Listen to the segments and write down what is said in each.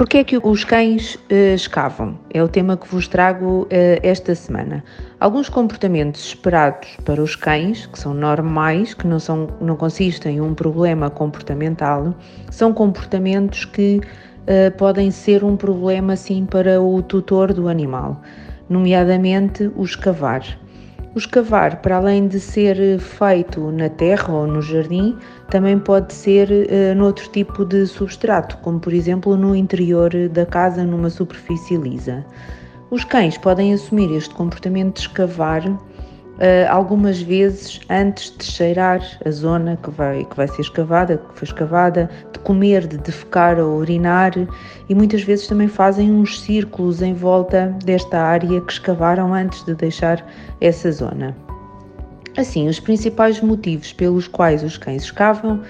Porquê é que os cães uh, escavam? É o tema que vos trago uh, esta semana. Alguns comportamentos esperados para os cães, que são normais, que não, são, não consistem em um problema comportamental, são comportamentos que uh, podem ser um problema sim para o tutor do animal, nomeadamente o escavar. O escavar, para além de ser feito na terra ou no jardim, também pode ser uh, noutro tipo de substrato, como por exemplo no interior da casa, numa superfície lisa. Os cães podem assumir este comportamento de escavar algumas vezes antes de cheirar a zona que vai, que vai ser escavada, que foi escavada, de comer, de defecar ou urinar e muitas vezes também fazem uns círculos em volta desta área que escavaram antes de deixar essa zona. Assim, os principais motivos pelos quais os cães escavam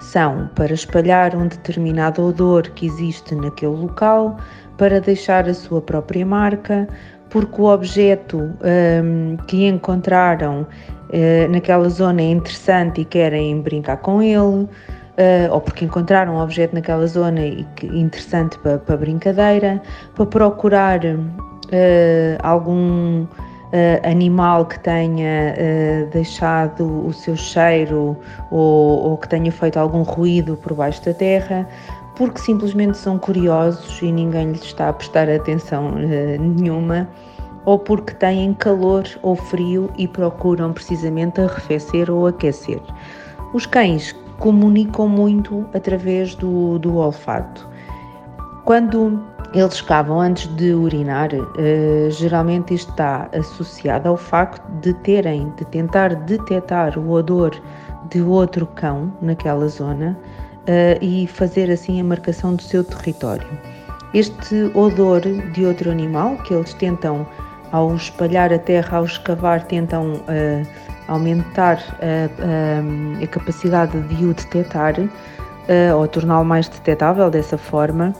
são para espalhar um determinado odor que existe naquele local, para deixar a sua própria marca, porque o objeto um, que encontraram uh, naquela zona é interessante e querem brincar com ele, uh, ou porque encontraram um objeto naquela zona e que interessante para, brincadeira, para procurar uh, algum animal que tenha deixado o seu cheiro ou, ou, que tenha feito algum ruído por baixo da terra, porque simplesmente são curiosos e ninguém lhes está a prestar atenção uh, nenhuma, ou porque têm calor ou frio e procuram precisamente arrefecer ou aquecer. Os cães comunicam muito através do, do olfato. Quando eles escavam antes de urinar, uh, geralmente isto está associado ao facto de terem de tentar detectar o odor de outro cão naquela zona uh, e fazer assim a marcação do seu território. Este odor de outro animal que eles tentam, ao espalhar a terra, ao escavar, tentam uh, aumentar a, a, a, capacidade de o detectar ou torná-lo mais detectável dessa forma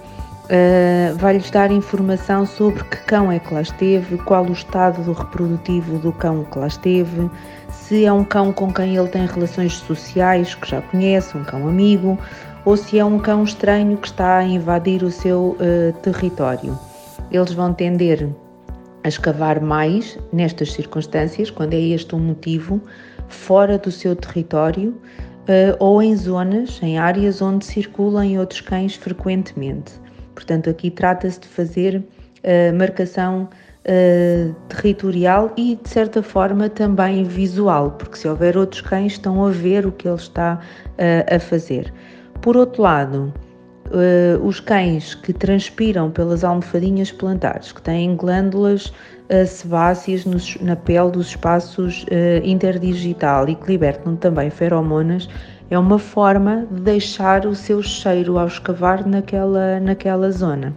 Uh, vai-lhes dar informação sobre que cão é que lá esteve, qual o estado do reprodutivo do cão que lá esteve, se é um cão com quem ele tem relações sociais, que já conhece, um cão amigo, ou se é um cão estranho que está a invadir o seu uh, território. Eles vão tender a escavar mais nestas circunstâncias, quando é este um motivo, fora do seu território uh, ou em zonas, em áreas onde circulam outros cães frequentemente. Portanto, aqui trata-se de fazer uh, marcação uh, territorial e, de certa forma, também visual, porque se houver outros cães, estão a ver o que ele está uh, a fazer. Por outro lado, uh, os cães que transpiram pelas almofadinhas plantares, que têm glândulas sebáceas nos, na pele dos espaços interdigital e que libertam também feromonas, é uma forma de deixar o seu cheiro ao escavar naquela, naquela zona.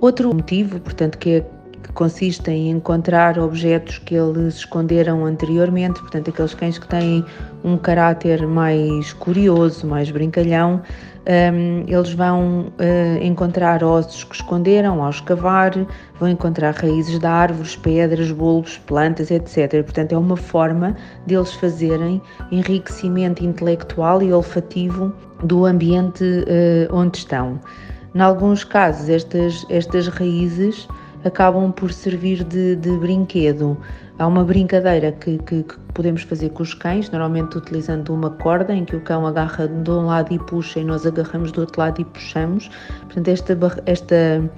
Outro motivo, portanto, que, é, consiste em encontrar objetos que eles esconderam anteriormente, portanto, aqueles cães que têm um caráter mais curioso, mais brincalhão, um, eles vão uh, encontrar ossos que esconderam ao escavar, vão encontrar raízes de árvores, pedras, bulbos, plantas, etc. Portanto, é uma forma deles fazerem enriquecimento intelectual e olfativo do ambiente uh, onde estão. Em alguns casos, estas, estas raízes acabam por servir de, de brinquedo. Há uma brincadeira que, que, que, podemos fazer com os cães, normalmente utilizando uma corda em que o cão agarra de um lado e puxa e nós agarramos do outro lado e puxamos. Portanto, esta, esta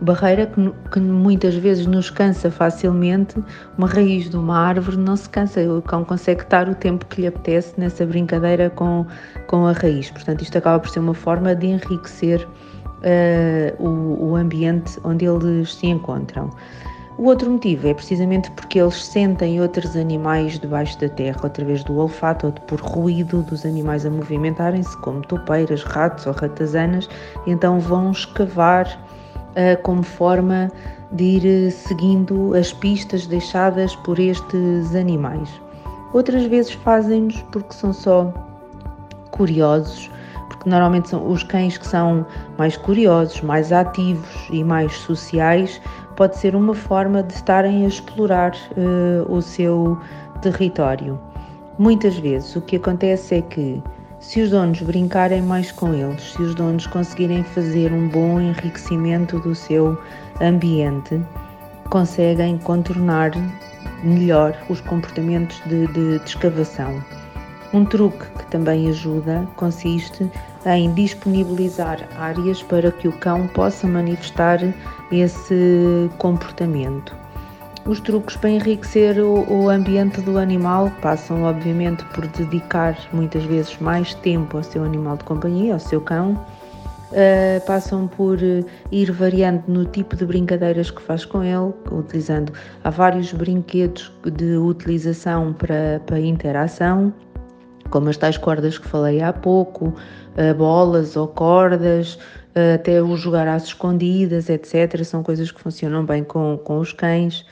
barreira que, que muitas vezes nos cansa facilmente, uma raiz de uma árvore não se cansa, o cão consegue estar o tempo que lhe apetece nessa brincadeira com, com a raiz. Portanto, isto acaba por ser uma forma de enriquecer uh, o, o ambiente onde eles se encontram. O outro motivo é precisamente porque eles sentem outros animais debaixo da terra através do olfato ou por ruído dos animais a movimentarem-se, como topeiras, ratos ou ratazanas, então vão escavar uh, como forma de ir seguindo as pistas deixadas por estes animais. Outras vezes fazem-nos porque são só curiosos, porque normalmente são os cães que são mais curiosos, mais ativos e mais sociais, pode ser uma forma de estarem a explorar uh, o seu território. Muitas vezes o que acontece é que se os donos brincarem mais com eles, se os donos conseguirem fazer um bom enriquecimento do seu ambiente, conseguem contornar melhor os comportamentos de, de, de escavação. Um truque que também ajuda consiste em disponibilizar áreas para que o cão possa manifestar esse comportamento. Os truques para enriquecer o, ambiente do animal passam, obviamente, por dedicar muitas vezes mais tempo ao seu animal de companhia, ao seu cão. Uh, passam por ir variando no tipo de brincadeiras que faz com ele, utilizando há vários brinquedos de utilização para, para interação como as tais cordas que falei há pouco, eh, bolas ou cordas, eh, até o jogar às escondidas, etc. São coisas que funcionam bem com, com os cães.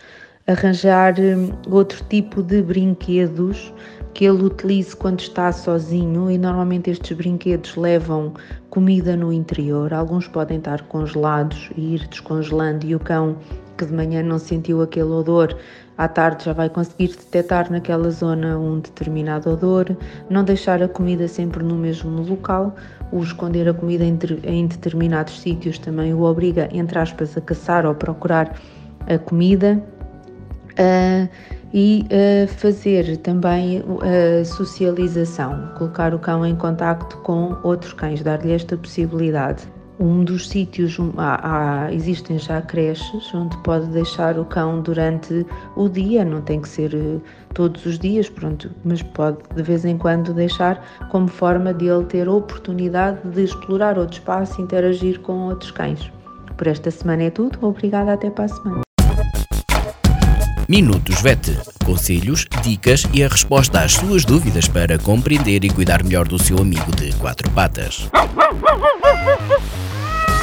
Arranjar hum, outro tipo de brinquedos que ele utilize quando está sozinho e normalmente estes brinquedos levam comida no interior. Alguns podem estar congelados e ir descongelando e o cão que de manhã não sentiu aquele odor à tarde já vai conseguir detectar naquela zona um determinado odor, não deixar a comida sempre no mesmo local, o esconder a comida em determinados sítios também o obriga, entre aspas, a caçar ou procurar a comida. Uh, e uh, fazer também a socialização, colocar o cão em contacto com outros cães, dar-lhe esta possibilidade um dos sítios, há, há, existem já creches onde pode deixar o cão durante o dia, não tem que ser eh, todos os dias, pronto, mas pode de vez em quando deixar como forma de ele ter a oportunidade de explorar outro espaço e interagir com outros cães. Por esta semana é tudo, obrigada, até para a semana. Minutos VET. Conselhos, dicas e a resposta às suas dúvidas para compreender e cuidar melhor do seu amigo de quatro patas.